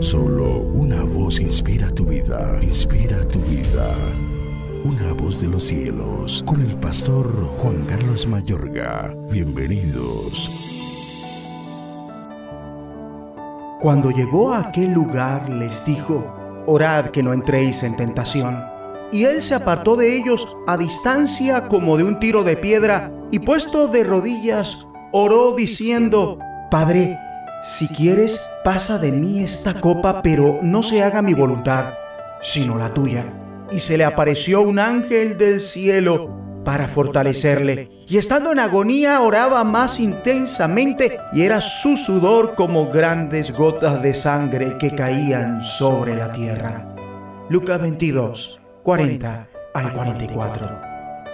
Solo una voz inspira tu vida, inspira tu vida. Una voz de los cielos, con el pastor Juan Carlos Mayorga. Bienvenidos. Cuando llegó a aquel lugar les dijo, orad que no entréis en tentación. Y él se apartó de ellos a distancia como de un tiro de piedra y puesto de rodillas, oró diciendo, Padre, si quieres, pasa de mí esta copa, pero no se haga mi voluntad, sino la tuya. Y se le apareció un ángel del cielo para fortalecerle. Y estando en agonía oraba más intensamente y era su sudor como grandes gotas de sangre que caían sobre la tierra. Lucas 22, 40 al 44.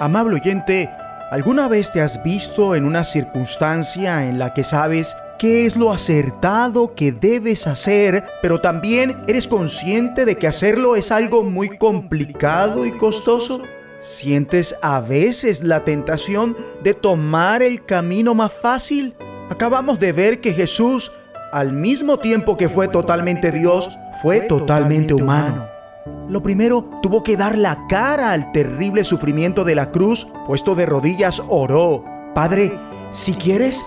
Amable oyente, ¿alguna vez te has visto en una circunstancia en la que sabes qué es lo acertado que debes hacer, pero también eres consciente de que hacerlo es algo muy complicado y costoso? ¿Sientes a veces la tentación de tomar el camino más fácil? Acabamos de ver que Jesús, al mismo tiempo que fue totalmente Dios, fue totalmente humano. Lo primero, tuvo que dar la cara al terrible sufrimiento de la cruz, puesto de rodillas oró. Padre, si quieres,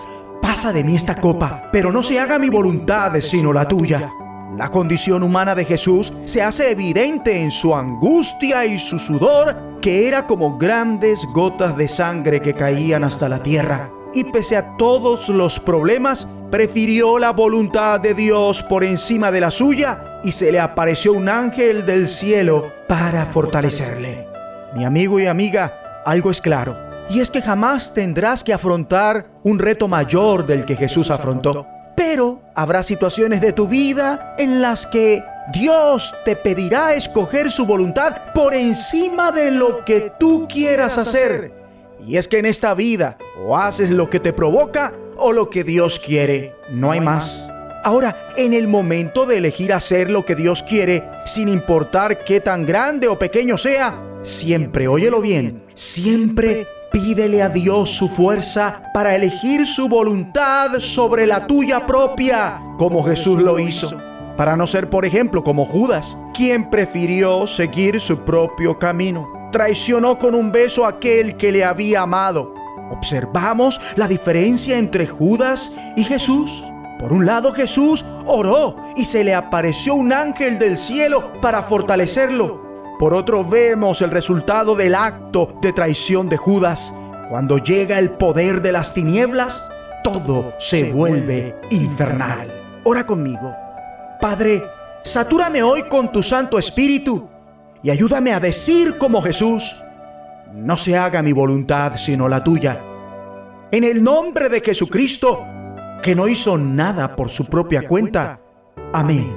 pasa de mí esta copa, pero no se haga mi voluntad, sino la tuya. La condición humana de Jesús se hace evidente en su angustia y su sudor, que era como grandes gotas de sangre que caían hasta la tierra. Y pese a todos los problemas, prefirió la voluntad de Dios por encima de la suya y se le apareció un ángel del cielo para fortalecerle. Mi amigo y amiga, algo es claro y es que jamás tendrás que afrontar un reto mayor del que Jesús afrontó. Pero habrá situaciones de tu vida en las que Dios te pedirá escoger su voluntad por encima de lo que tú quieras hacer. Y es que en esta vida o haces lo que te provoca o lo que Dios quiere. No hay más. Ahora, en el momento de elegir hacer lo que Dios quiere, sin importar qué tan grande o pequeño sea, siempre, óyelo bien, siempre Pídele a Dios su fuerza para elegir su voluntad sobre la tuya propia, como Jesús lo hizo. Para no ser, por ejemplo, como Judas, quien prefirió seguir su propio camino. Traicionó con un beso a aquel que le había amado. Observamos la diferencia entre Judas y Jesús. Por un lado Jesús oró y se le apareció un ángel del cielo para fortalecerlo. Por otro vemos el resultado del acto de traición de Judas. Cuando llega el poder de las tinieblas, todo se vuelve infernal. Ora conmigo. Padre, satúrame hoy con tu Santo Espíritu y ayúdame a decir como Jesús, no se haga mi voluntad sino la tuya. En el nombre de Jesucristo, que no hizo nada por su propia cuenta. Amén.